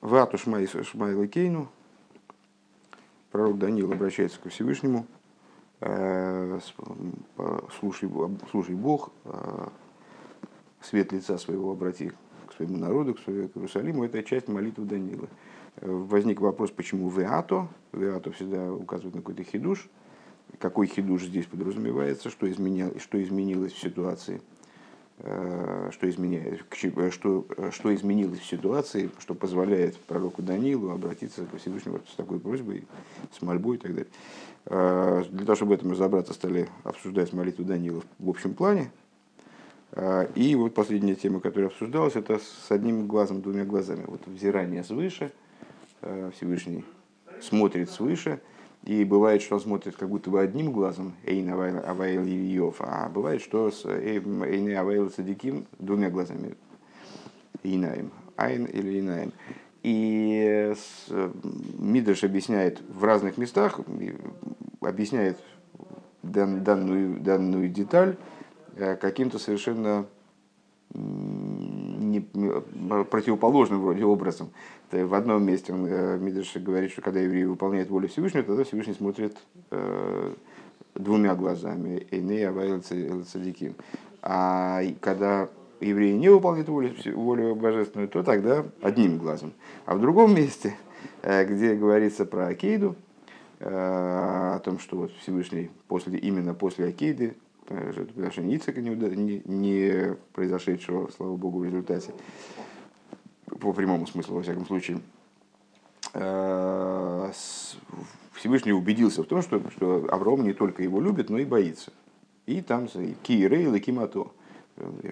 Вату Шмайла Кейну, пророк Даниил обращается ко Всевышнему, слушай, слушай Бог, свет лица своего обрати к своему народу, к своему Иерусалиму, это часть молитвы Даниила. Возник вопрос, почему Веато, Веато всегда указывает на какой-то хидуш, какой хидуш здесь подразумевается, что, изменил, что изменилось в ситуации, э, что, изменяет, что, что изменилось в ситуации, что позволяет пророку Даниилу обратиться к Всевышнему с такой просьбой, с мольбой и так далее. Э, для того, чтобы в этом разобраться, стали обсуждать молитву Даниила в общем плане, и вот последняя тема, которая обсуждалась, это с одним глазом, двумя глазами. Вот взирание свыше, Всевышний смотрит свыше, и бывает, что он смотрит как будто бы одним глазом, Эйн Авайл Ильев, а бывает, что с Эйн Авайл Садиким двумя глазами, Инаем, Айн или Инаем. И Мидрш объясняет в разных местах, объясняет данную, данную деталь, Э, каким-то совершенно не, противоположным вроде образом. В одном месте он, э, Мидриш говорит, что когда евреи выполняют волю Всевышнего, тогда Всевышний смотрит э, двумя глазами, Эйней Авайл Цадиким. А когда евреи не выполняют волю, волю божественную, то тогда одним глазом. А в другом месте, э, где говорится про Акейду, о том, что вот Всевышний после, именно после Акейды жертвоприношения Ицека, не, не, не произошедшего, слава богу, в результате, по прямому смыслу, во всяком случае, э, Всевышний убедился в том, что, что Авраам не только его любит, но и боится. И там Кирейл и Кимато.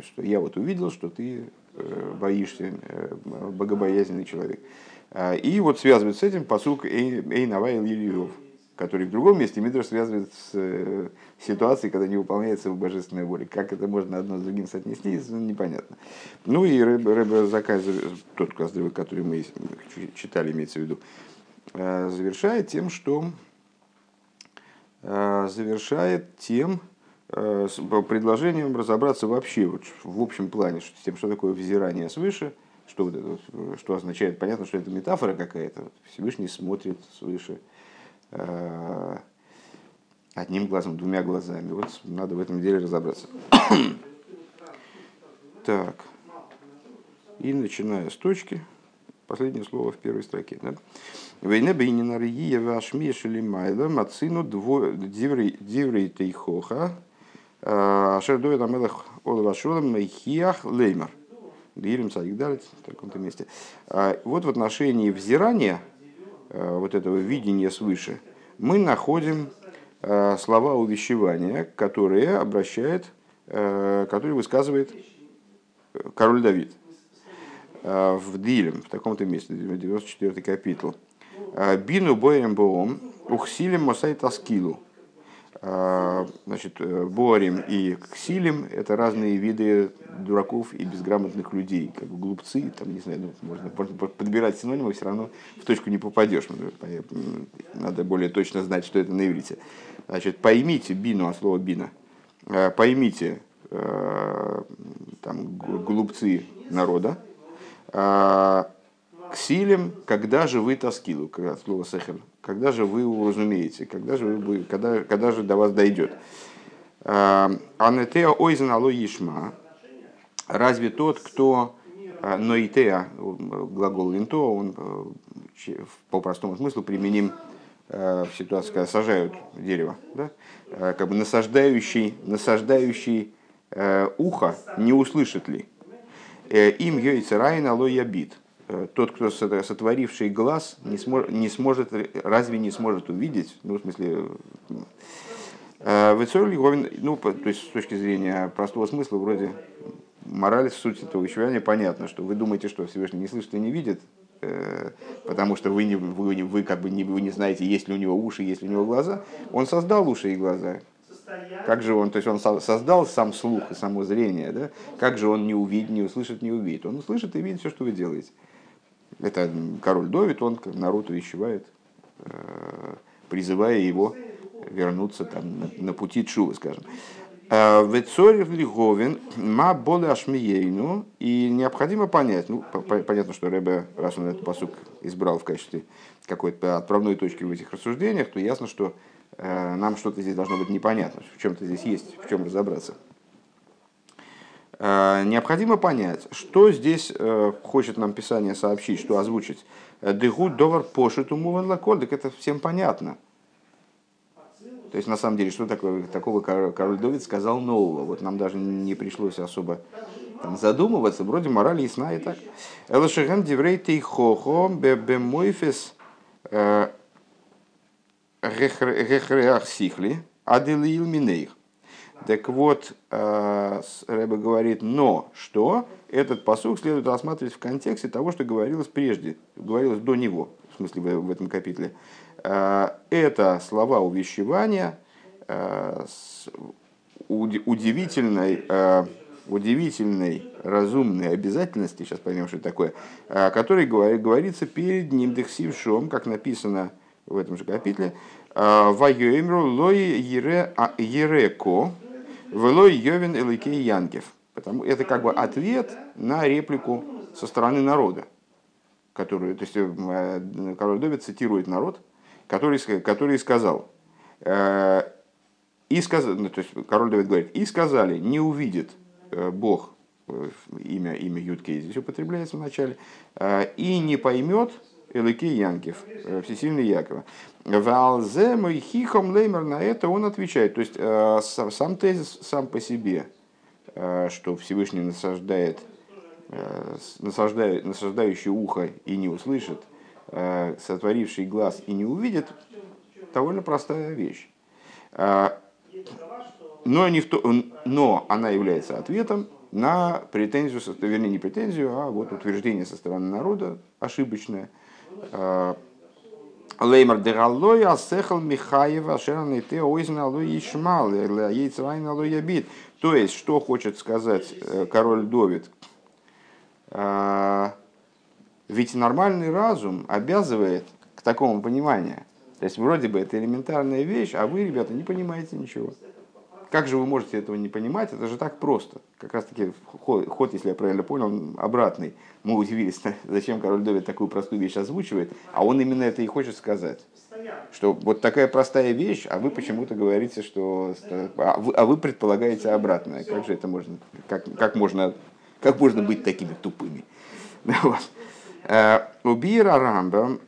Что я вот увидел, что ты э, боишься, э, богобоязненный человек. И вот связывает с этим посук Эйнавайл Ильев который в другом месте Мидраш связывает с э, ситуацией, когда не выполняется его божественная воля. Как это можно одно с другим соотнести, непонятно. Ну и Рэб Закай, тот Каздрывый, который мы читали, имеется в виду, э, завершает тем, что э, завершает тем, с предложением разобраться вообще вот, в общем плане, с тем, что такое взирание свыше, что, вот это, что означает, понятно, что это метафора какая-то, Всевышний смотрит свыше, одним глазом, двумя глазами. Вот надо в этом деле разобраться. так. И начиная с точки, последнее слово в первой строке. Да? Вейне бейнинар иева ашмешели майла мацину диврей тейхоха э, ашер довед амелах олвашулам мейхиях леймар. Царик далит в таком-то месте. А вот в отношении взирания, Э, вот этого видения свыше, мы находим э, слова увещевания, которые обращает, э, которые высказывает король Давид в Дилем, в таком-то месте, 94 капитул. Бину боем боом, ухсилем мосай таскилу. Значит, Борим и Ксилим – это разные виды дураков и безграмотных людей, как бы глупцы, там, не знаю, ну, можно, можно подбирать синонимы, все равно в точку не попадешь. Надо более точно знать, что это на иврите. Значит, поймите бину, а слово бина, э, поймите э, там, глупцы народа, э, ксилем, когда же вы тоскилу, как слово сехер, когда же вы уразумеете, когда же, вы, когда, когда же до вас дойдет. Анетеа ойзен ишма, разве тот, кто э, ноитеа, глагол линто, он э, по простому смыслу применим э, в ситуации, когда сажают дерево, да? как бы насаждающий, насаждающий ухо не услышит ли. Им йойца райна лоя бит. Тот, кто сотворивший глаз, не, смор, не сможет, разве не сможет увидеть, ну, в смысле, в ну, то есть с точки зрения простого смысла, вроде мораль, суть этого вещевания понятна, что вы думаете, что Всевышний не слышит и не видит, э, потому что вы, не, вы, вы как бы не, вы не знаете, есть ли у него уши, есть ли у него глаза. Он создал уши и глаза. Как же он, то есть он создал сам слух и само зрение, да? Как же он не увидит, не услышит, не увидит? Он услышит и видит все, что вы делаете. Это король Довид, он народ увещевает, э, призывая его вернуться там, на, на пути Чувы, скажем. Вецорих Лиговин, ма более ашмиейну, и необходимо понять, ну, понятно, что Рэбе, раз он этот посук избрал в качестве какой-то отправной точки в этих рассуждениях, то ясно, что э, нам что-то здесь должно быть непонятно, в чем-то здесь есть, в чем разобраться. Э, необходимо понять, что здесь э, хочет нам Писание сообщить, что озвучить. Дегу довар пошиту муван лакодек, это всем понятно. То есть, на самом деле, что такое, такого король Давид сказал нового? Вот нам даже не пришлось особо там, задумываться, вроде мораль ясна и так. Элашиген диврей тейхохо бемойфес э, гехреах сихли аделил минейх. Так вот, э, Рэбе говорит, но что? Этот посук следует рассматривать в контексте того, что говорилось прежде, говорилось до него, в смысле в этом капитле. Э, это слова увещевания э, с удивительной, удивительной разумной обязательности, сейчас поймем, что это такое, который говорится перед ним дехсившом, как написано в этом же капитле, «Вайоэмру лой а, ереко, велой йовен эликей янкев». Потому это как бы ответ на реплику со стороны народа, которую, то есть король Давид цитирует народ, который, который сказал, э, и сказал, ну, то есть король Давид говорит, и сказали, не увидит э, Бог э, имя, имя Юткей здесь употребляется в начале, и не поймет Элыки Янкев, всесильный Якова. Валзе мой хихом леймер на это он отвечает. То есть сам тезис сам по себе, что Всевышний насаждает, насаждает, насаждающий ухо и не услышит – Э, сотворивший глаз и не увидит, довольно простая вещь. Э, но, не в то, но она является ответом на претензию, вернее не претензию, а вот утверждение со стороны народа ошибочное. Э, Леймар дегаллой асехал Михаева шераны те ойзна алой ишмал яйцрайн алой ябит. То есть, что хочет сказать король Довид? Ведь нормальный разум обязывает к такому пониманию. То есть вроде бы это элементарная вещь, а вы, ребята, не понимаете ничего. Как же вы можете этого не понимать? Это же так просто. Как раз таки ход, если я правильно понял, обратный. Мы удивились, зачем король Давид такую простую вещь озвучивает, а он именно это и хочет сказать. Что вот такая простая вещь, а вы почему-то говорите, что... А вы, а вы предполагаете обратное. Как же это можно... Как, как можно, как можно быть такими тупыми? Вот. Э, Убира Рамбам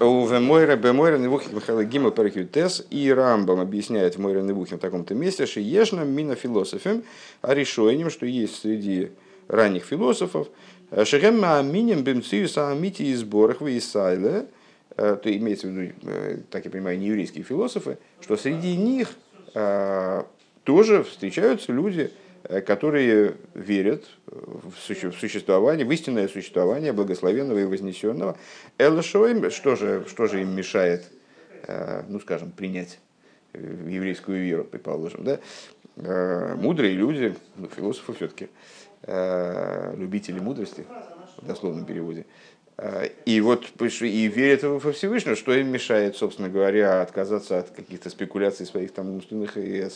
у Вемойра Бемойра Невухим Михаила Гима Перхютес и Рамбам объясняет в Мойра Невухим в таком-то месте, что ешнам мина философем, а решением, что есть среди ранних философов, Шехем Аминем Бемцию Саамити и сборах в Исайле, э, то имеется в виду, э, так я понимаю, не еврейские философы, что среди них тоже встречаются люди, Э, которые верят в существование, в истинное существование благословенного и вознесенного. Элшоим, что же, что же им мешает, э, ну скажем, принять еврейскую веру, предположим, да? Э, мудрые люди, ну, философы все-таки, любители мудрости, в дословном переводе, и вот и верят во Всевышнего, что им мешает, собственно говоря, отказаться от каких-то спекуляций своих там умственных и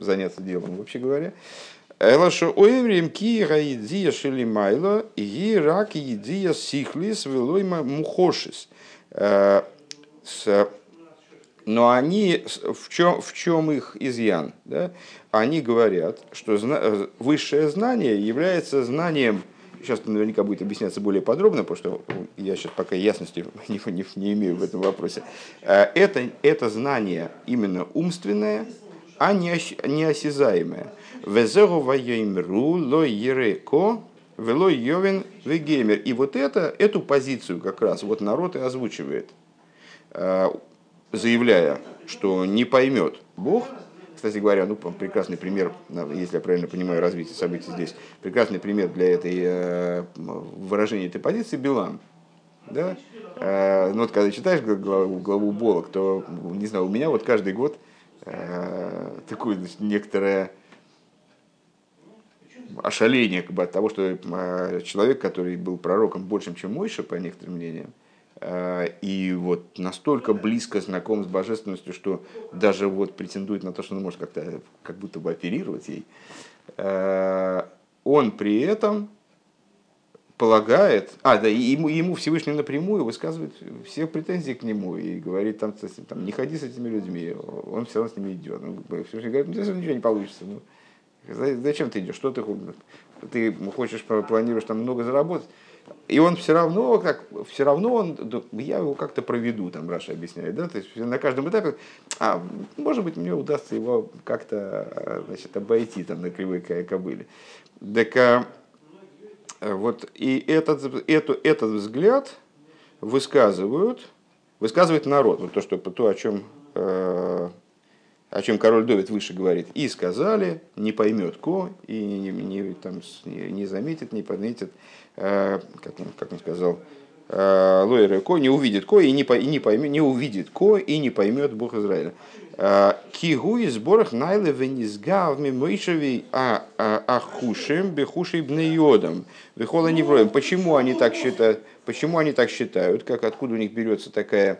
заняться делом, вообще говоря. Элаша оеврим ки гаидия шелимайло и рак едия сихлис велойма мухошис. Э, но они, в чем, в чем их изъян? Да? Они говорят, что высшее знание является знанием, сейчас наверняка будет объясняться более подробно, потому что я сейчас пока ясности не, не, не имею в этом вопросе. Э, это, это знание именно умственное, а не, не осязаемое. Везеру вайомру ло ереко вело йовен вегемер. И вот это, эту позицию как раз вот народ и озвучивает, э, заявляя, что не поймет Бог, кстати говоря, ну, прекрасный пример, если я правильно понимаю развитие событий здесь, прекрасный пример для этой э, выражения этой позиции Билан. Да? Э, ну, вот когда читаешь главу, главу Болок, то, не знаю, у меня вот каждый год такое значит, некоторое ошаление как бы, от того, что человек, который был пророком большим, чем Мойша, по некоторым мнениям, и вот настолько близко знаком с божественностью, что даже вот претендует на то, что он может как-то как будто бы оперировать ей, он при этом полагает, а, да, ему, ему Всевышний напрямую высказывает все претензии к нему и говорит, там, там, не ходи с этими людьми, он все равно с ними идет. Он, Всевышний говорит, ну, ничего не получится. Ну, зачем ты идешь? Что ты, ты хочешь, планируешь там много заработать? И он все равно, как, все равно он, я его как-то проведу, там Раша объясняет, да, то есть на каждом этапе, а может быть мне удастся его как-то, значит, обойти там на кривой кобыле. Так а, вот, и этот, эту, этот взгляд высказывают, высказывает народ, вот то, что, то о, чем, э, о чем король Довид выше говорит. И сказали, не поймет ко, и не, не, там, не заметит, не подметит, э, как, он, как он сказал, э, Лойер Ко не увидит Ко и не, и не, поймет, не увидит Ко и не поймет Бог Израиля. Э, Кигу из сборах найле венизгав мимышеви а ахушем бехушей бнеодом вихола невроем. Почему они так считают? Почему они так считают? Как откуда у них берется такая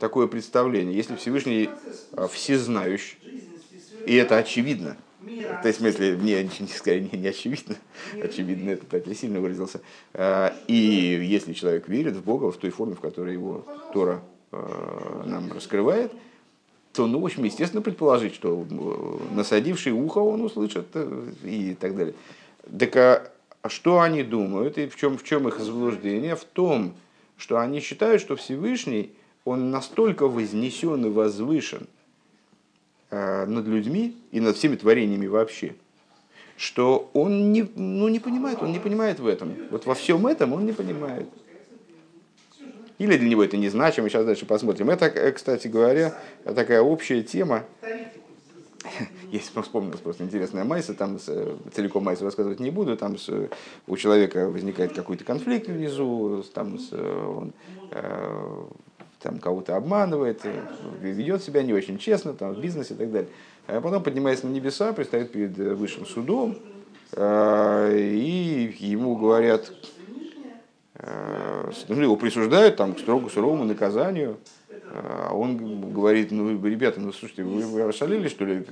такое представление? Если Всевышний э, всезнающий, и это очевидно, то есть, в смысле, мне не, скорее, не, не очевидно, очевидно, это так я сильно выразился. Э, и если человек верит в Бога в той форме, в которой его Тора нам раскрывает, то, ну, в общем, естественно предположить, что э, насадивший ухо он услышит э, и так далее. Так а, а что они думают и в чем, в чем их заблуждение? В том, что они считают, что Всевышний, он настолько вознесен и возвышен э, над людьми и над всеми творениями вообще, что он не, ну, не понимает, он не понимает в этом. Вот во всем этом он не понимает. Или для него это незначимо, сейчас дальше посмотрим. Это, э, кстати говоря, такая общая тема. Если вспомнилась просто интересная майса, там э, целиком майсу рассказывать не буду, там у человека возникает какой-то конфликт внизу, там он там кого-то обманывает, ведет себя не очень честно, там, в бизнесе и так далее. А потом поднимается на небеса, предстает перед высшим судом, и ему говорят, Э, ну, его присуждают там, к строго суровому наказанию, а он говорит, ну, ребята, ну, слушайте, вы, вы ошалели, что ли?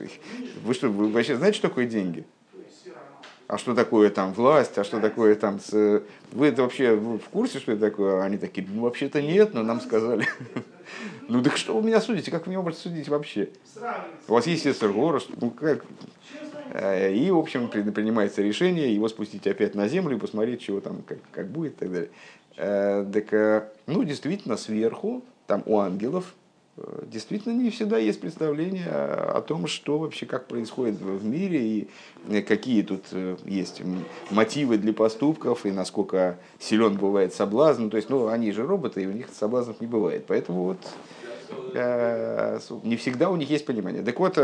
Вы что, вы вообще знаете, что такое деньги? А что такое там власть, а что такое там... С... Вы это вообще в курсе, что это такое? Они такие, ну, вообще-то нет, но нам сказали. Ну, так что вы меня судите? Как вы меня можете судить вообще? У вас есть Эсергора, ну, как... Э, и, в общем, принимается решение его спустить опять на землю и посмотреть, чего там, как, как будет и так далее. Э, так, э, ну, действительно, сверху, там у ангелов, действительно не всегда есть представление о том, что вообще, как происходит в мире, и какие тут есть мотивы для поступков, и насколько силен бывает соблазн. То есть, ну, они же роботы, и у них соблазнов не бывает. Поэтому вот не всегда у них есть понимание. Так вот,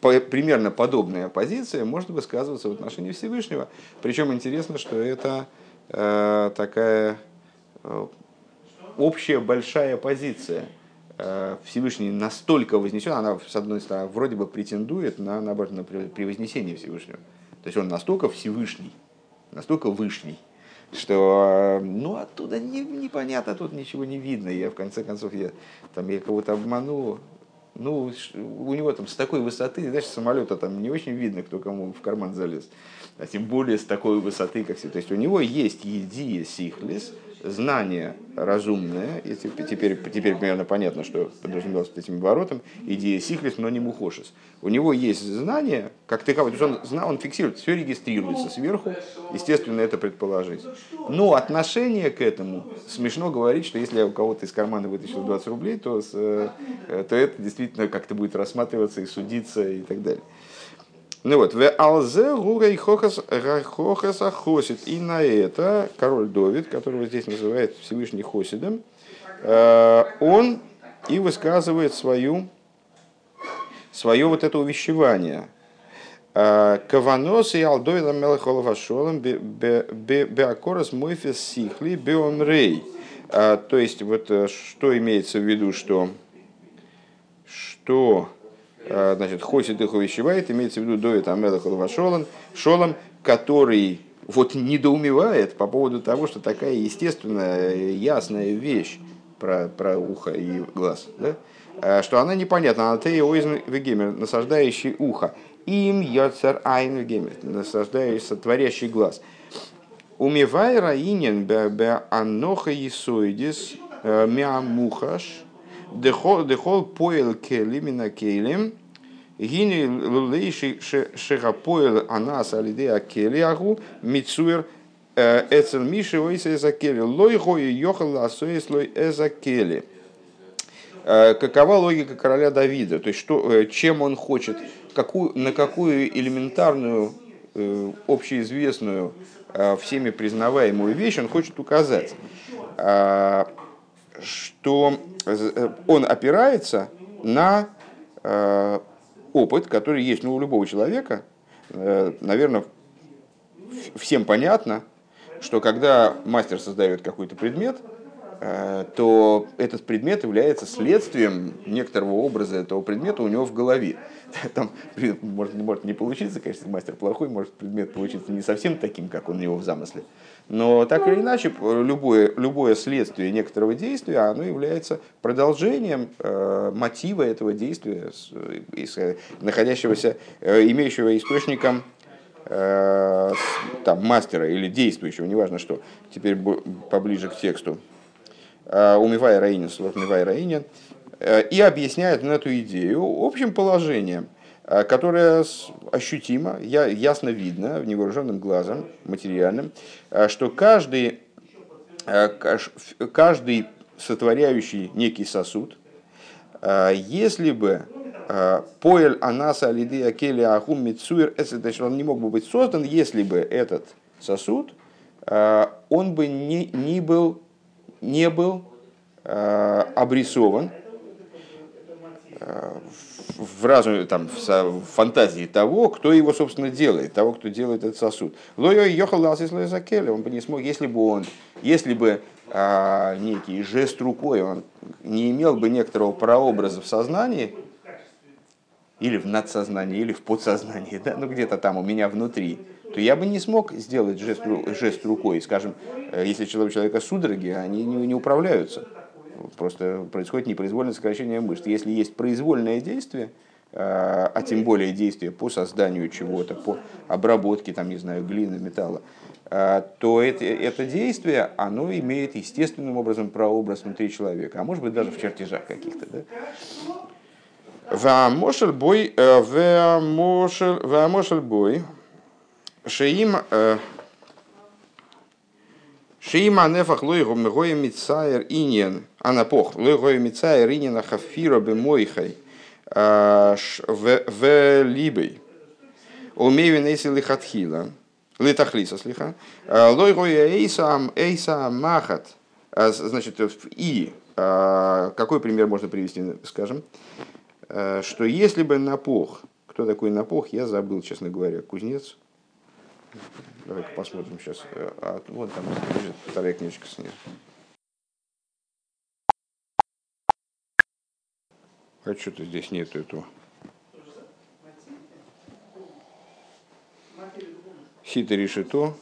примерно подобная позиция может высказываться в отношении Всевышнего. Причем интересно, что это э, такая э, общая большая позиция. Э, Всевышний настолько вознесен, она, с одной стороны, вроде бы претендует на, наоборот, на превознесение Всевышнего. То есть он настолько Всевышний, настолько вышний, что ну, оттуда не, непонятно, тут ничего не видно. Я, в конце концов, я, там, я кого-то обманул, ну, у него там с такой высоты, знаешь, самолета там не очень видно, кто кому в карман залез. А тем более с такой высоты, как все. То есть у него есть едия сихлис, знание разумное, и теперь, теперь примерно понятно, что подразумевалось под этим воротом, идея сихлис, но не мухошис. У него есть знание, как таковое, то есть он, он фиксирует, все регистрируется сверху, естественно, это предположить. Но отношение к этому, смешно говорить, что если я у кого-то из кармана вытащил 20 рублей, то, э, то это действительно как-то будет рассматриваться и судиться и так далее. Ну вот, в алзе гурей хохас хосит. И на это король Довид, которого здесь называют Всевышний Хосидом, э, он и высказывает свою, свое вот это увещевание. Э, Каванос и Алдовида Мелахоловашолом Беакорас Мойфес Сихли Беомрей. Э, то есть, вот что имеется в виду, что, что значит, хосит их увещевает, имеется в виду Довид Амелах Шолом, Шолом, который вот недоумевает по поводу того, что такая естественная, ясная вещь про, про ухо и глаз, да? Э, что она непонятна. Она ты ойзен вегемер, насаждающий ухо. Им йоцер айн вегемер, насаждающий, творящий глаз. Умивай раинен бе аноха исоидис э, миамухаш дехол поэл келим и на келим гини лулейши шехапоэл анас алидея келиагу мицуэр э, эцел миши ойса эзакели лой хой йохал асоис лой эзакели. Какова логика короля Давида? То есть, что, чем он хочет, какую, на какую элементарную, общеизвестную Э, всеми признаваемую вещь он хочет указать, э, что э, он опирается на опыт, который есть ну, у любого человека. Наверное, всем понятно, что когда мастер создает какой-то предмет, то этот предмет является следствием некоторого образа этого предмета у него в голове. Там может, может не получиться, конечно, мастер плохой, может предмет получиться не совсем таким, как он у него в замысле. Но так или иначе, любое, любое следствие некоторого действия, оно является продолжением э, мотива этого действия, из, находящегося, э, имеющего источником э, там, мастера или действующего, неважно что. Теперь поближе к тексту. Э, Умивай Раинин, слов Умивай Раинин. Э, и объясняет на эту идею общим положением, э, которое ощутимо, ясно видно невооруженным глазом, материальным, э, что каждый, каждый сотворяющий некий сосуд, если бы поэль анаса алиды акели ахум мицуир, он не мог бы быть создан, если бы этот сосуд, он бы не, не был, не был обрисован в разуме, там, в фантазии того, кто его, собственно, делает, того, кто делает этот сосуд. Лойо ехал закели, он бы не смог, если бы он, если бы а, некий жест рукой, он не имел бы некоторого прообраза в сознании, или в надсознании, или в подсознании, да, ну где-то там у меня внутри, то я бы не смог сделать жест, жест рукой. Скажем, э, если человек, человека судороги, они не, не управляются Просто происходит непроизвольное сокращение мышц. Если есть произвольное действие, а, а тем более действие по созданию чего-то, по обработке, там, не знаю, глины, металла, а, то это, это действие, оно имеет естественным образом прообраз внутри человека, а может быть даже в чертежах каких-то. Да? Вамошель бой, э, вамошель бой, шеим э, Шима нефах лойгу мгоя мицаер иньен, анапох, лойгоя мицаер иньен ахафира бемойхай, в либей. Умею нейси лихатхила, литахлиса слиха, лойгоя эйса эйса махат, значит, и какой пример можно привести, скажем, что если бы напох, кто такой напох, я забыл, честно говоря, кузнец, Давайте посмотрим сейчас. Э, а, вон там лежит вторая книжка снизу. А что-то здесь нету этого. Сита решето.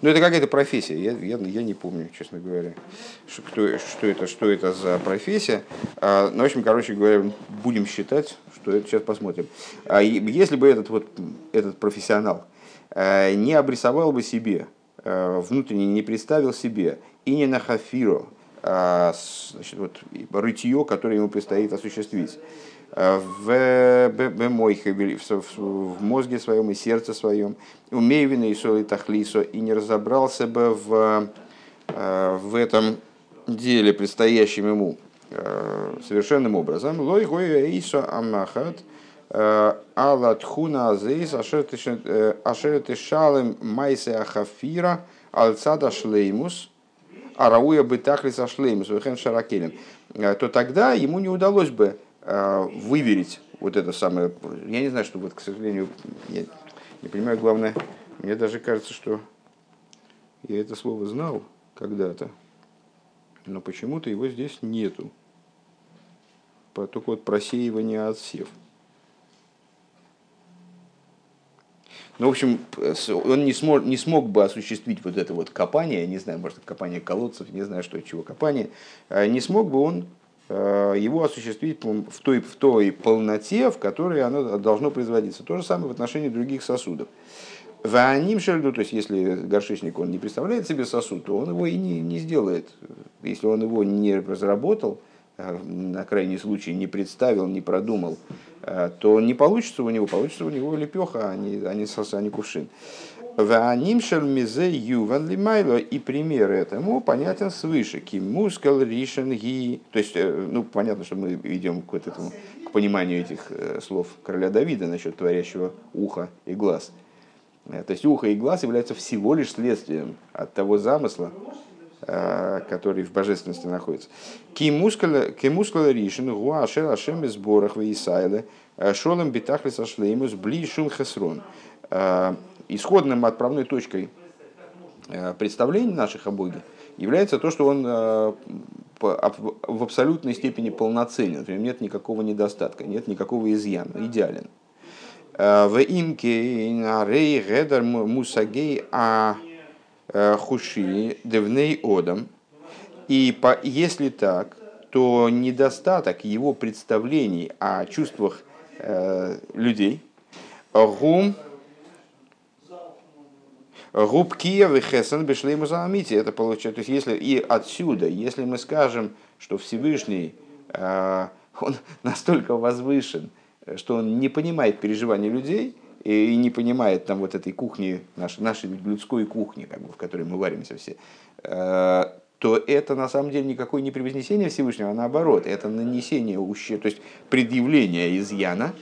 Ну, это какая-то профессия, я, я, я не помню, честно говоря, что, кто, что, это, что это за профессия. А, ну, в общем, короче говоря, будем считать, что это сейчас посмотрим. А если бы этот, вот, этот профессионал а, не обрисовал бы себе, а, внутренне не представил себе и не на хафиро, а, значит, вот, рытье, которое ему предстоит осуществить, в, в мозге своем и сердце своем, умеевина и соли тахлисо, и не разобрался бы в, э, в этом деле, предстоящем ему, э, совершенным образом. Лой гой эйсо амахат э, алатхуна азейс ашер шалем майсе ахафира алцада шлеймус арауя бытахлиса шлеймус вехен шаракелем то тогда ему не удалось бы Э, выверить вот это самое. Я не знаю, что вот, к сожалению, я не понимаю, главное, мне даже кажется, что я это слово знал когда-то, но почему-то его здесь нету. Только вот просеивание отсев. Ну, в общем, он не смог, не смог бы осуществить вот это вот копание, не знаю, может, копание колодцев, не знаю, что чего копание, не смог бы он его осуществить в той, в той полноте, в которой оно должно производиться. То же самое в отношении других сосудов. Ваним шельду, то есть если горшечник он не представляет себе сосуд, то он его и не, не сделает. Если он его не разработал, на крайний случай не представил, не продумал, э, то не получится у него, получится у него лепеха, а не, а не, а не кувшин. И пример этому понятен свыше. Кимускал ришен ги. То есть, э, ну, понятно, что мы идем к, вот этому, к пониманию этих слов короля Давида насчет творящего уха и глаз – Э, то есть ухо и глаз являются всего лишь следствием от того замысла, э, который в божественности находится. Кимускала ришин гуашер ашем из борах вейсайле э, шолем битахлис ашлеймус блишум хесрон. Исходным отправной точкой представлений наших о Боге является то, что он в абсолютной степени полноценен, например, нет никакого недостатка, нет никакого изъяна, идеален. Э, в имке рей гедер мусагей а э, хуши девней одам. И по, если так, то недостаток его представлений о чувствах э, людей, гум Губ Киев и Хесен Бешлейму Заамити. Это получается, то есть если и отсюда, если мы скажем, что Всевышний, э, он настолько возвышен, что он не понимает переживаний людей и не понимает там вот этой кухни, нашей, нашей людской кухни, как бы, в которой мы варимся все, э, то это на самом деле никакое не превознесение Всевышнего, а наоборот, это нанесение ущерба, то есть предъявление изъяна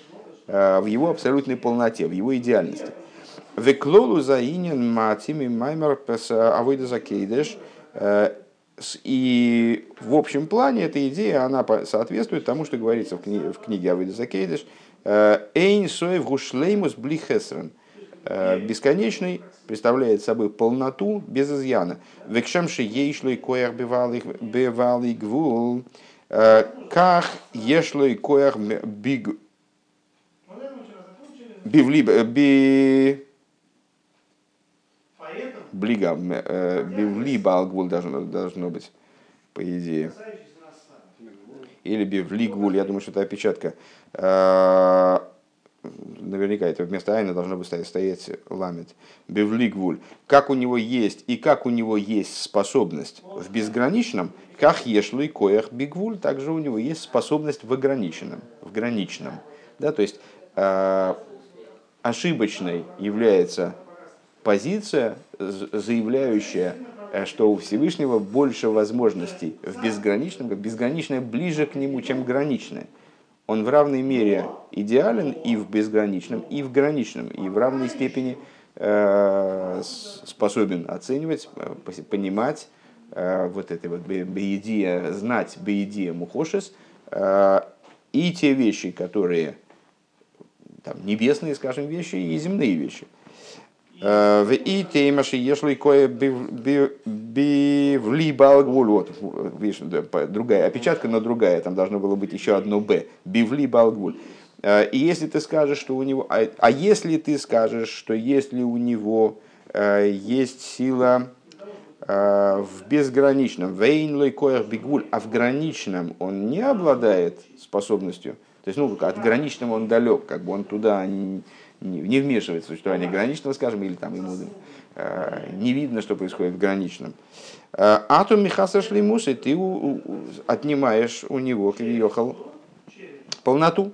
э, в его абсолютной полноте, в его идеальности. Веклолу заинен матими маймер авойда закейдеш э, и в общем плане эта идея, она соответствует тому, что говорится в книге, в книге Авида Закейдыш. Э, Эйн соев гушлеймус блихесрен. Э, бесконечный представляет собой полноту без изъяна. Векшемши ейшлой коях бевалый гвул. Э, ках ешлой коях биг... Бивли... Би... Блига, э, бивли балгвул должно, должно быть, по идее. Или бивли гвуль, я думаю, что это опечатка. Э, наверняка это вместо айна должно быть стоять, стоять ламет. Бивли гвуль. Как у него есть и как у него есть способность в безграничном, как ешлый коях бигвуль, также у него есть способность в ограниченном, в граничном. Да, то есть э, ошибочной является позиция, заявляющая, что у Всевышнего больше возможностей в безграничном, безграничное ближе к нему, чем граничное. Он в равной мере идеален и в безграничном, и в граничном, и в равной степени э, способен оценивать, э, понимать э, вот это вот беедия, знать беедия мухошес, э, и те вещи, которые там, небесные, скажем, вещи, и земные вещи – в и теймаши ешлый кое бивли балгвуль. Вот, видишь, другая опечатка, но другая. Там должно было быть еще одно б. Бивли балгвуль. И если ты скажешь, что у него... А, а если ты скажешь, что если у него есть сила в безграничном, вейнлой коях бигуль, а в граничном он не обладает способностью, то есть, ну, от граничного он далек, как бы он туда не вмешивается в существование граничного, скажем, или там ему э, не видно, что происходит в граничном. Э, Атум Михаса Шлимус, и ты отнимаешь у него, Кривиохал, полноту.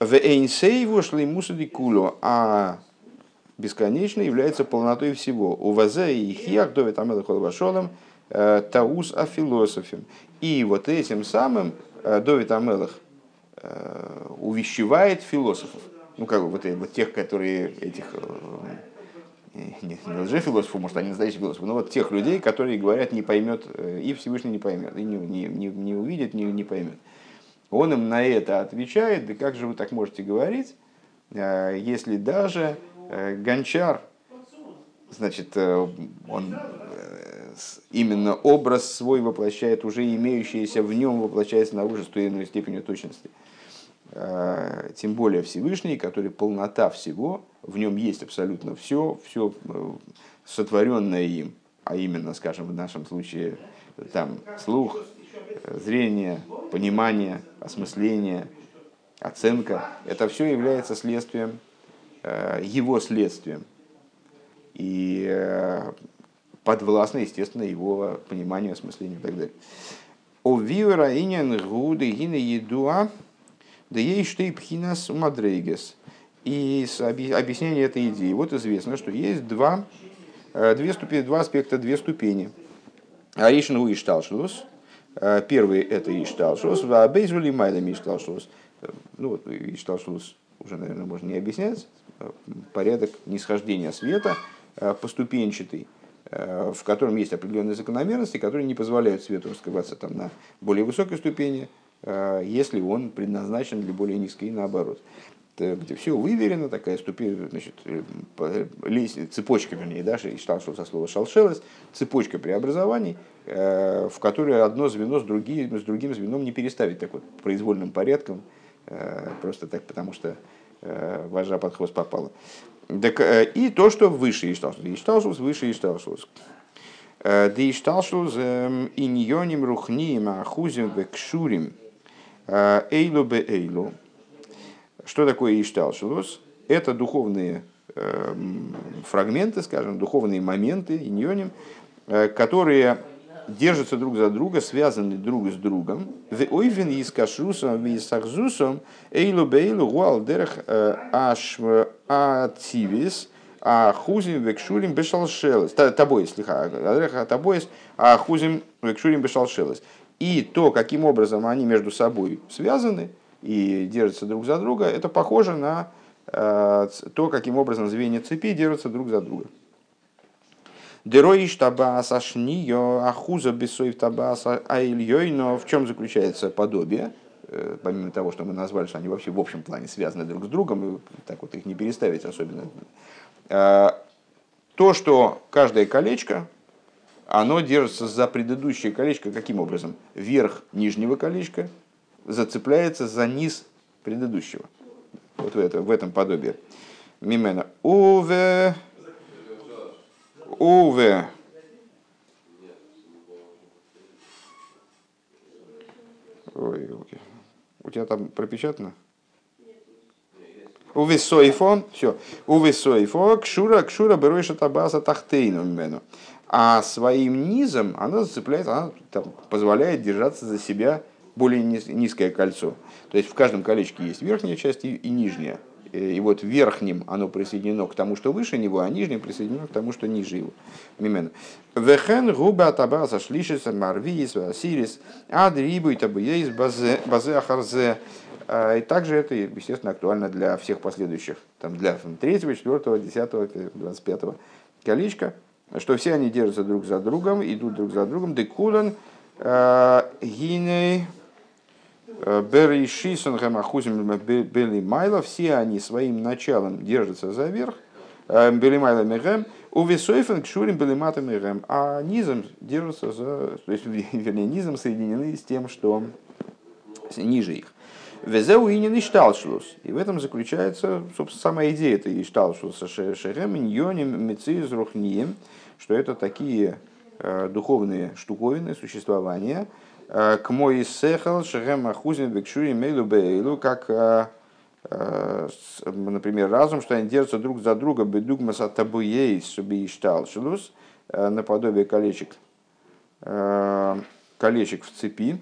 В Эйнсейву Шлимусу Дикулю, а бесконечно является полнотой всего. У Вазе и Хиах Довит Амела Холбашолом э, Таус о философе. И вот этим самым Довид Амелах увещевает философов ну, как бы вот, вот тех, которые этих э, не, не лжефилософов, может, они настоящие философы, но вот тех людей, которые говорят, не поймет, э, и Всевышний не поймет, и не, не, не, не увидит, не, не поймет. Он им на это отвечает, да как же вы так можете говорить, э, если даже гончар, значит, он именно образ свой воплощает, уже имеющийся в нем воплощается наружу с той или иной степенью точности – тем более Всевышний, который полнота всего, в нем есть абсолютно все, все сотворенное им, а именно, скажем, в нашем случае, там слух, зрение, понимание, осмысление, оценка, это все является следствием, его следствием. И подвластно, естественно, его пониманию, осмыслению и так далее. О вивера инин гуды гина едуа, да ей штей пхинас мадрейгес. И объяснение этой идеи. Вот известно, что есть два, э, две ступени, два аспекта, две ступени. Аришин у Ишталшлус. Э, первый это Ишталшлус, а Бейзули Майдами Ишталшлус. Э, ну вот Ишталшлус уже, наверное, можно не объяснять. Порядок нисхождения света поступенчатый в котором есть определенные закономерности, которые не позволяют свету раскрываться там на более высокой ступени, если он предназначен для более низкой и наоборот где все выверено, такая ступень, значит, э, лестница, цепочка, вернее, да, считал, что со слова шалшелес, цепочка преобразований, э, в которой одно звено с другим, с другим звеном не переставить так вот произвольным порядком, э, просто так, потому что вожа под хвост попала. Так, и то, что выше Ишталшус. Ишталшус выше Ишталшус. Да Ишталшус эм, иньоним рухниим ахузим векшурим эйлу бе эйлу. Что такое Ишталшилус? Это духовные э, фрагменты, скажем, духовные моменты, иньоним, э, которые держатся друг за друга, связаны друг с другом. Ойвен из кашрусом, и сахзусом, эйлу бейлу гуал дерех э, ативис, а хузим векшурим бешалшелес. Тобой, дерех тобой, а хузим векшурим бешалшелес. И то, каким образом они между собой связаны – и держатся друг за друга, это похоже на э, то, каким образом звенья цепи держатся друг за друга. Дероиш табаса шнио ахуза бесоев айльей, но в чем заключается подобие? Э, помимо того, что мы назвали, что они вообще в общем плане связаны друг с другом, и так вот их не переставить особенно. Э, то, что каждое колечко, оно держится за предыдущее колечко каким образом? Верх нижнего колечка зацепляется за низ предыдущего. Вот в, это, в этом подобии. Мимена. Уве. Уве. Ой, окей. У тебя там пропечатано? У висоифо, все. У висоифо, кшура, кшура, беройша табаса тахтейну мимену. А своим низом она зацепляет, она там, позволяет держаться за себя более низкое кольцо. То есть в каждом колечке есть верхняя часть и, и нижняя. И вот верхним оно присоединено к тому, что выше него, а нижним присоединено к тому, что ниже его. Мимена. Вехен губа табаса шлишиса марвиис васирис адрибу и табуейс базе ахарзе. А, и также это, естественно, актуально для всех последующих, там, для третьего, четвертого, десятого, двадцать пятого колечка, что все они держатся друг за другом, идут друг за другом. Декулан а, гиней Бери Шисон Гамахузим Бели Майла, все они своим началом держатся за верх, э, Бели Майла Мегем, у Весойфен Кшурим Бели Мата Мегем, а низом держатся за, то есть, вернее, низом соединены с тем, что ниже их. Везеу и не шталшлус. И в этом заключается, собственно, сама идея этой шталшлуса шерем, ньоним, мециз, рухнием, что это такие э, духовные штуковины, существования, Э, к мой сехал шехем ахузин бекшури мейлу бейлу, как, э, например, разум, что они держатся друг за друга, бедугмас от табуей шелус, наподобие колечек, колечек в цепи,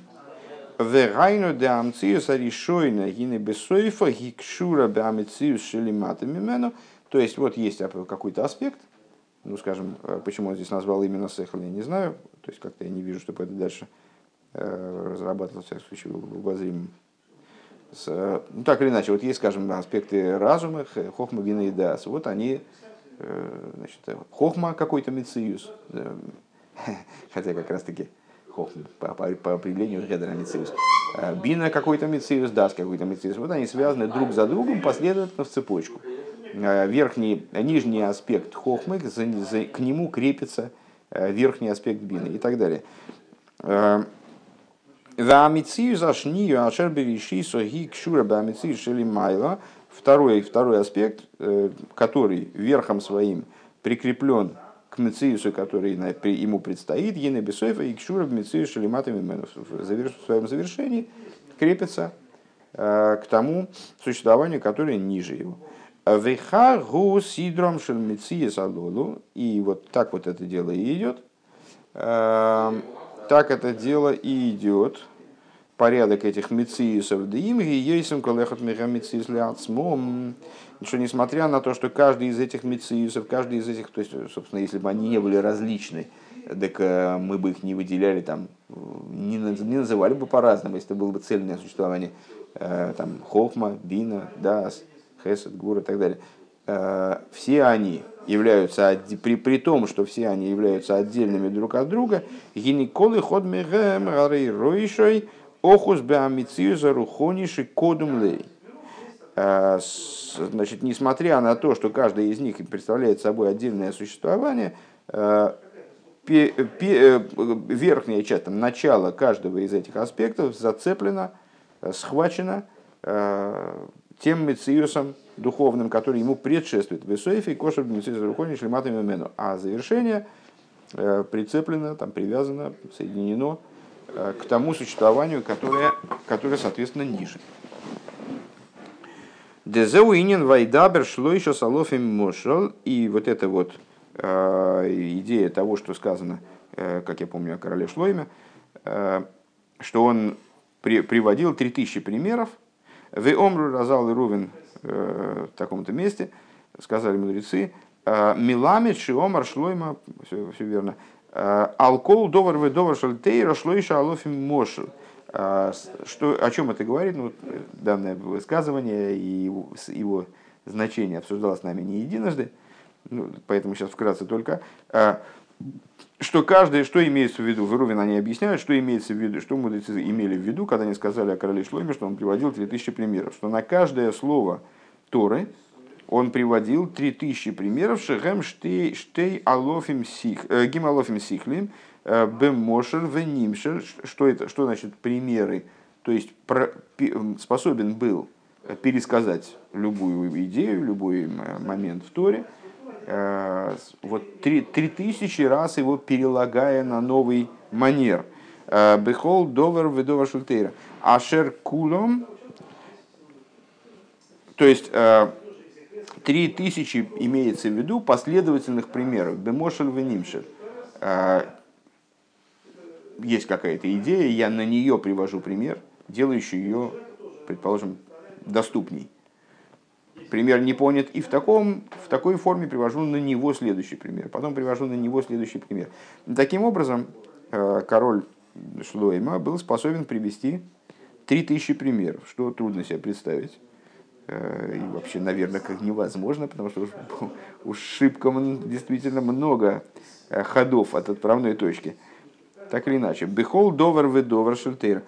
Верайну де амциус аришойна гины бесойфа гикшура бе амциус шелимата мимену. То есть вот есть какой-то аспект, ну скажем, почему он здесь назвал именно сехл, я не знаю, то есть как-то я не вижу, чтобы это дальше Э, разрабатывал, в случае, в обозримом. С, ну, так или иначе, вот есть, скажем, аспекты разума, хохма, гина и дас. Вот они, э, значит, хохма какой-то мециус, хотя как раз хохма по, по, по определению гедера мециус. Э, бина какой-то мециус, дас какой-то мециус. Вот они связаны друг за другом последовательно в цепочку. Верхний, нижний аспект хохмы, к нему крепится верхний аспект бины и так далее. Второй, второй аспект, э, который верхом своим прикреплен к Мециусу, который ему предстоит, Ене Бесоева и Кшура в Мецию Шалиматами в своем завершении крепится э, к тому существованию, которое ниже его. Вехагу сидром шельмеция салолу. И вот так вот это дело и идет. Э, так это дело и идет. Порядок этих мециусов. Да им ейсом колехот мегамециус ляцмом что несмотря на то, что каждый из этих мециусов, каждый из этих, то есть, собственно, если бы они не были различны, так э, мы бы их не выделяли, там, не, не называли бы по-разному, если это было бы цельное существование, э, там, Хохма, Бина, Дас, Хесед, Гур и так далее. Э, все они являются, при, при том, что все они являются отдельными друг от друга, гинеколы ход мегем, ройшой, охус беамициюза рухониши кодум лей Э, значит, несмотря на то, что каждый из них представляет собой отдельное существование, э, э, верхняя часть, там, начало каждого из этих аспектов зацеплено, схвачено тем мециусом духовным, который ему предшествует. Весоефи, кошер, мециус, рухони, шлематами. А завершение прицеплено, там, привязано, соединено к тому существованию, которое, которое соответственно, ниже. Дезеуинин вайдабер шло еще салофим мошел. И вот эта вот э, идея того, что сказано, э, как я помню о короле Шлойме, э, что он при, приводил 3000 примеров. В Омру Разал и Рувен в таком-то месте, сказали мудрецы, Милами Шиомар Шлойма, все, все верно, Алкол Довар Ведовар Шальтейра Шлойша Алофим Мошел. А, что, о чем это говорит? Ну, данное высказывание и его, значение обсуждалось с нами не единожды, ну, поэтому сейчас вкратце только. Что каждый, что имеется в виду, в Рувин они объясняют, что имеется в виду, что мудрецы имели в виду, когда они сказали о короле Шломе, что он приводил 3000 примеров, что на каждое слово Торы он приводил 3000 примеров, шехем штей, штей алофим сих, э, гим алофим сихлим, Э, Бемошер, Венимшер, что это, что значит примеры, то есть про, способен был пересказать любую идею, любой момент в Торе, э, вот три, три тысячи раз его перелагая на новый манер. Э, Бехол довер ведова шультейра. Ашер кулом, то есть три тысячи имеется в виду последовательных примеров. Бемошер венимшер есть какая-то идея, я на нее привожу пример, делающий ее, предположим, доступней. Пример не понят и в, таком, в такой форме привожу на него следующий пример. Потом привожу на него следующий пример. Таким образом, э, король Шлойма был способен привести 3000 примеров, что трудно себе представить. Э, и вообще, наверное, как невозможно, потому что уж, уж шибко действительно много э, ходов от отправной точки – так или иначе. Бехол довар в довар шельтейр.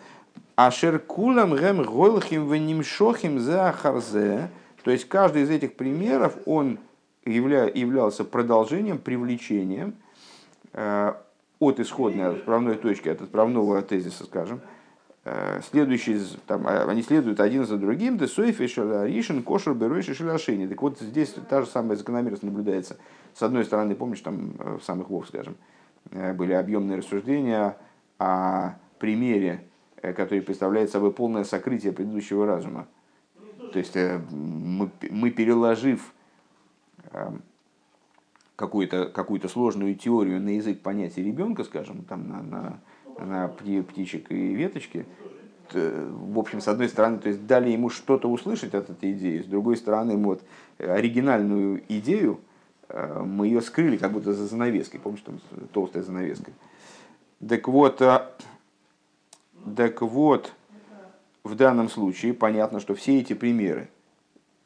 Ашер кулам гэм гойлхим в нимшохим за харзе. То есть каждый из этих примеров, он явля, являлся продолжением, привлечением э, от исходной от отправной точки, от отправного тезиса, скажем, э, следующие, там, а, они следуют один за другим, да шаларишин, кошер, беройши шаляшини. Так вот здесь та же самая закономерность наблюдается. С одной стороны, помнишь, там э, в самых вов, скажем, Э, были объемные рассуждения о примере, э, который представляет собой полное сокрытие предыдущего разума. То есть э, мы, мы переложив какую-то какую сложную теорию на язык понятия ребенка, скажем, там на, на, на птичек и веточки, в общем, с одной стороны, то есть дали ему что-то услышать от этой идеи, с другой стороны, вот оригинальную идею, Э, мы ее скрыли как будто за занавеской. Помнишь, там толстая занавеска. Так вот, э, так вот, в данном случае понятно, что все эти примеры,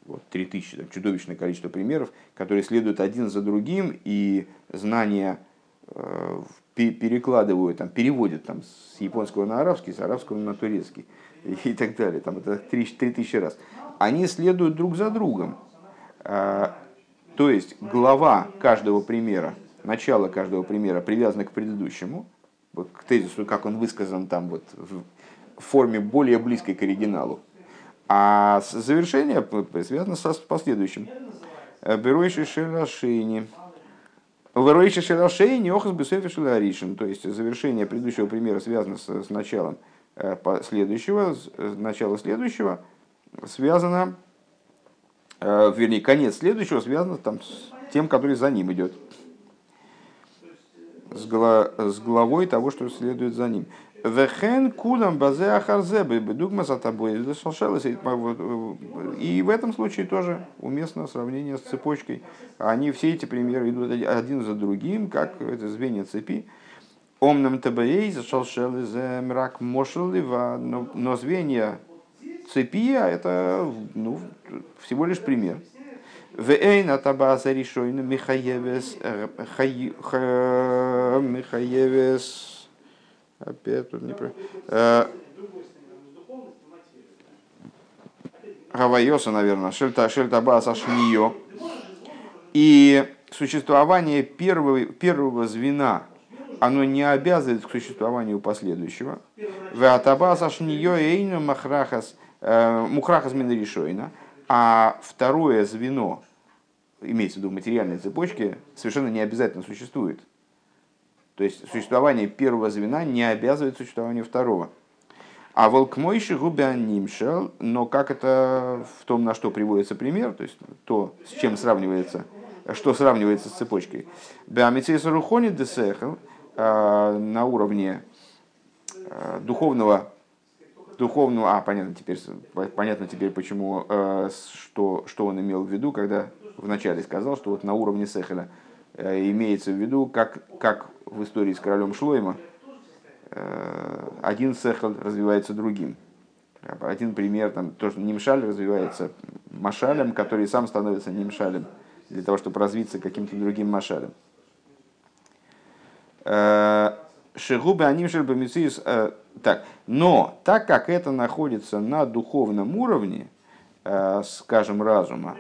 вот 3000, там, чудовищное количество примеров, которые следуют один за другим, и знания э, перекладывают, там, переводят там, с японского на арабский, с арабского на турецкий и так далее. Там это 3000 раз. Они следуют друг за другом. То есть глава каждого примера, начало каждого примера привязано к предыдущему, к тезису, как он высказан там вот в, форме более близкой к оригиналу. А завершение связано с последующим. Беройши шелашейни. Беройши шелашейни охас бесефи шеларишин. То есть завершение предыдущего примера связано с, началом э, следующего, с начало следующего связано, э, вернее, конец следующего связано там, с тем, который за ним идет. С, гло, с главой того, что следует за ним. Вехен кудам базе ахарзебы дугма за тобой. И в этом случае тоже уместно сравнение с цепочкой. Они все эти примеры идут один за другим, как это звенья цепи. Омнам табаей зашалшел из мрак мошелива, но звенья цепи а это ну, всего лишь пример. Вейн атабаса решойна Михаевес Михаевес Опять тут не про... Э, Гавайоса, наверное, Шельта, Шельтаба Сашнио. И существование первого, первого звена, оно не обязывает к существованию последующего. Ватаба Сашнио Эйну Махрахас э, Мухрахас Минаришойна. А второе звено, имеется в виду материальной цепочки, совершенно не обязательно существует. То есть существование первого звена не обязывает существованию второго. А волкмойши губианимшел, но как это в том, на что приводится пример, то есть то, с чем сравнивается, что сравнивается с цепочкой. Беамицейса рухони десехл а, на уровне а, духовного духовного, а понятно теперь, понятно теперь почему, а, что, что он имел в виду, когда вначале сказал, что вот на уровне Сехеля имеется в виду, как, как в истории с королем Шлойма э, один сехал развивается другим. Один пример, там, то, что Нимшаль развивается Машалем, который сам становится Нимшалем, для того, чтобы развиться каким-то другим Машалем. Э, Шигубы Анимшаль Бамицис. Э, так, но так как это находится на духовном уровне, скажем, разума,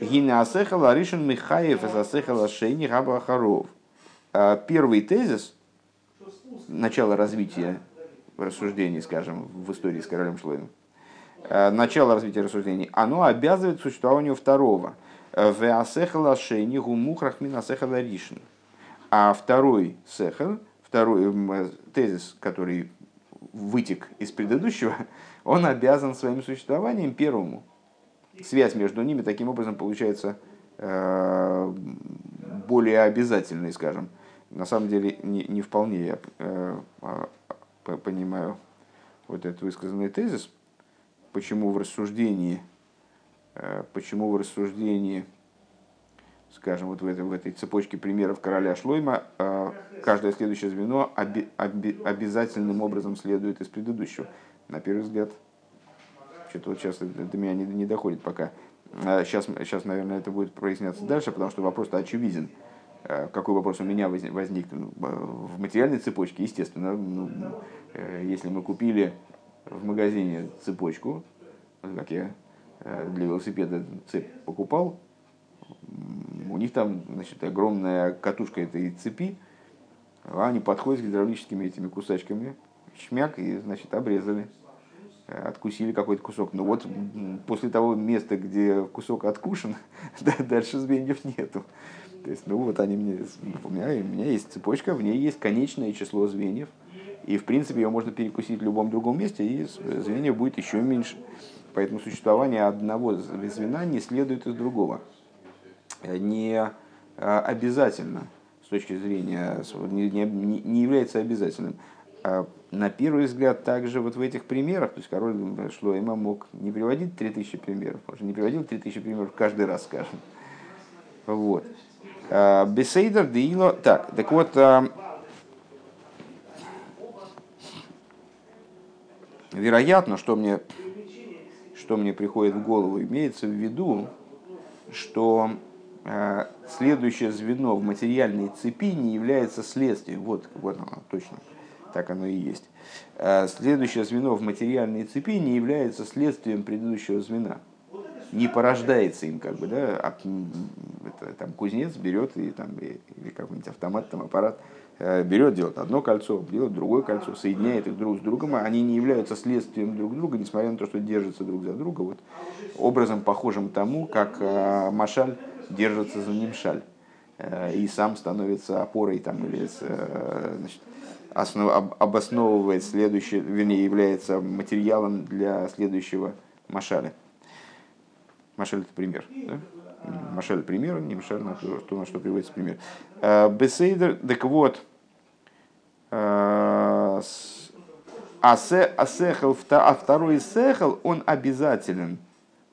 Гина Асехала Ришин Михаев Асехала Габахаров – а, первый тезис, начало развития рассуждений, скажем, в истории с королем Шлоймом, а, начало развития рассуждений, оно обязывает существованию второго. Веасехала шейни гумухрах. А второй сехал, второй э, тезис, который вытек из предыдущего, он обязан своим существованием первому. Связь между ними таким образом получается э, более обязательной, скажем на самом деле не, не вполне я э, а, понимаю вот этот высказанный тезис, почему в рассуждении, э, почему в рассуждении, скажем, вот в этой, в этой цепочке примеров короля Шлойма, каждое следующее звено оби, оби, обязательным образом следует из предыдущего. На первый взгляд, что-то вот сейчас до меня не, не доходит пока. Сейчас, сейчас, наверное, это будет проясняться дальше, потому что вопрос-то очевиден. Э, какой вопрос у меня возник ну, в материальной цепочке, естественно, ну, э, если мы купили в магазине цепочку, как я э, для велосипеда цепь покупал, у них там значит, огромная катушка этой цепи, а они подходят с гидравлическими этими кусачками, шмяк, и значит, обрезали, откусили какой-то кусок. Но вот после того места, где кусок откушен, дальше звеньев нету. То есть, ну вот они мне, у меня, у меня есть цепочка, в ней есть конечное число звеньев, и в принципе ее можно перекусить в любом другом месте, и звеньев будет еще меньше. Поэтому существование одного звена не следует из другого. Не а, обязательно с точки зрения, не, не, не является обязательным. А на первый взгляд, также вот в этих примерах, то есть король Шлоема мог не приводить 3000 примеров, он же не приводил 3000 примеров каждый раз, скажем. Вот. Э, Бесейдер Деило. Так, так вот, э, вероятно, что мне, что мне приходит в голову, имеется в виду, что э, следующее звено в материальной цепи не является следствием. Вот, вот оно, точно. Так оно и есть. Следующее звено в материальной цепи не является следствием предыдущего звена не порождается им, как бы, да, а, это, там кузнец берет и там, или какой-нибудь автомат, там аппарат, берет, делает одно кольцо, делает другое кольцо, соединяет их друг с другом, а они не являются следствием друг друга, несмотря на то, что держатся друг за друга, вот, образом похожим тому, как Машаль держится за Нимшаль и сам становится опорой там, или значит, основ, обосновывает следующее, вернее, является материалом для следующего Машаля. Машаль это пример. Да? Машаль пример, не Машаль на то, то, на что приводится пример. Э, Бесейдер, так вот, э, а, се, а, а второй сехал, он обязателен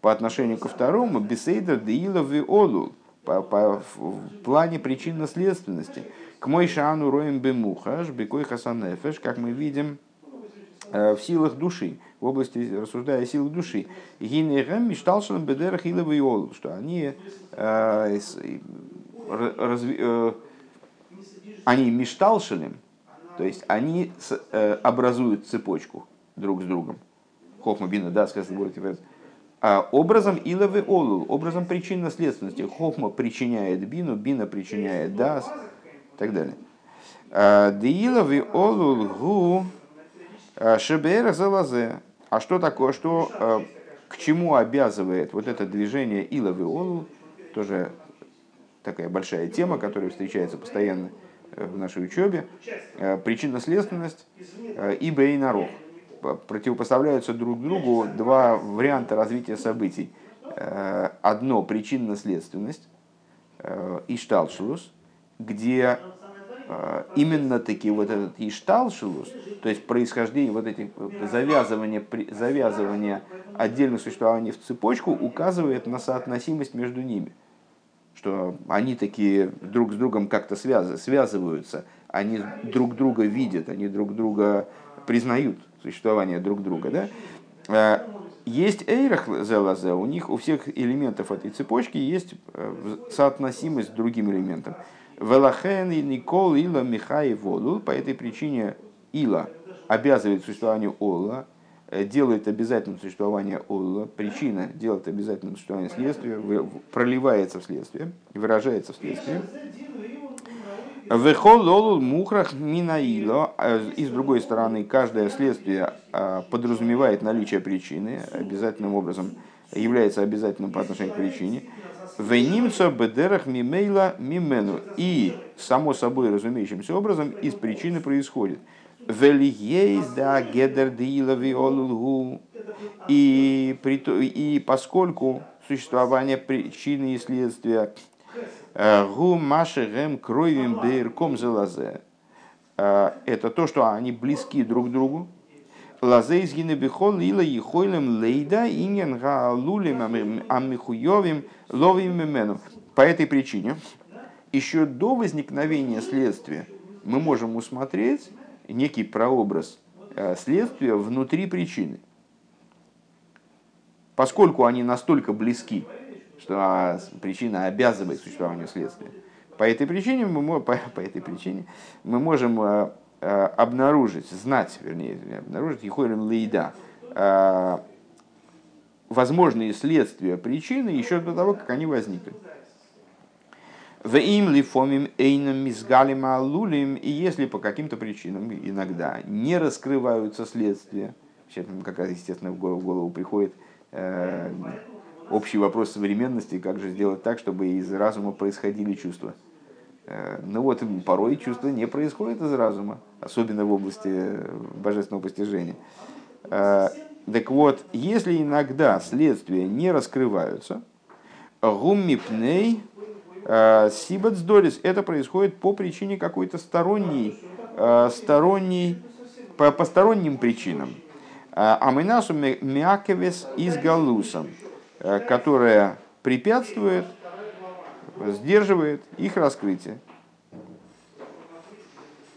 по отношению ко второму, бесейдер деила олу, по, по, в плане причинно-следственности. К мой шану роем бемухаш, бекой хасанефеш, как мы видим э, в силах души в области, рассуждая о силах души. Гинерем мечталшалом бедерах иловый что они, э, разви, э, они мечталшалем, то есть они с, э, образуют цепочку друг с другом. Хохма бина, да, сказано, говорит, а образом иловы олул, образом причинно-следственности. Хохма причиняет бину, бина причиняет дас и так далее. «А, Деиловы олул гу шебер залазе. А что такое, что, э, к чему обязывает вот это движение Иловы Олу, тоже такая большая тема, которая встречается постоянно э, в нашей учебе, э, причинно-следственность и Бейнарох. Противопоставляются друг другу два варианта развития событий. Одно – причинно-следственность, и шталшус, где а, именно таки вот этот ишталшилус, то есть происхождение вот этих завязывания, завязывания отдельных существований в цепочку указывает на соотносимость между ними. Что они такие друг с другом как-то связ, связываются, они друг друга видят, они друг друга признают существование друг друга. Да? А, есть эйрах зелазе, у них у всех элементов этой цепочки есть э, соотносимость с другим элементом. Велахен и Никол Ила Михай Воду. По этой причине Ила обязывает существованию Ола, э, делает обязательным существование Ола, причина делает обязательным существование следствия, проливается в следствие, выражается в следствии. Вехол лолул мухрах минаило. А и с другой стороны, каждое следствие а, подразумевает наличие причины, обязательным образом является обязательным по отношению к причине. Вейнимцо бедерах мимейла мимену. И, само собой разумеющимся образом, из причины происходит. Да гедер. И, и поскольку существование причины и следствия гу маши гем кровим бейрком залазе, э, это то, что они близки друг к другу, Лазейс гинебихол лила ехойлем лейда инген гаалулем амихуевим ловим мемену. По этой причине, еще до возникновения следствия, мы можем усмотреть некий прообраз э, следствия внутри причины. Поскольку они настолько близки, что а, причина обязывает существованию следствия. По этой причине мы, по, по этой причине мы можем Э, обнаружить, знать, вернее, обнаружить Ехойлем Лейда, э, возможные следствия причины еще до того, как они возникли. В им лифомим эйном мизгалим алулим, и если по каким-то причинам иногда не раскрываются следствия, сейчас как раз, естественно, в голову приходит э, общий вопрос современности, как же сделать так, чтобы из разума происходили чувства. Э, ну вот, порой чувства не происходят из разума, особенно в области э, божественного постижения. Э, так вот, если иногда следствия не раскрываются, гуммипней сибацдорис, это происходит по причине какой-то сторонней, сторонней, по посторонним причинам. А мы нашу мякевес из галусом, которая препятствует сдерживает их раскрытие.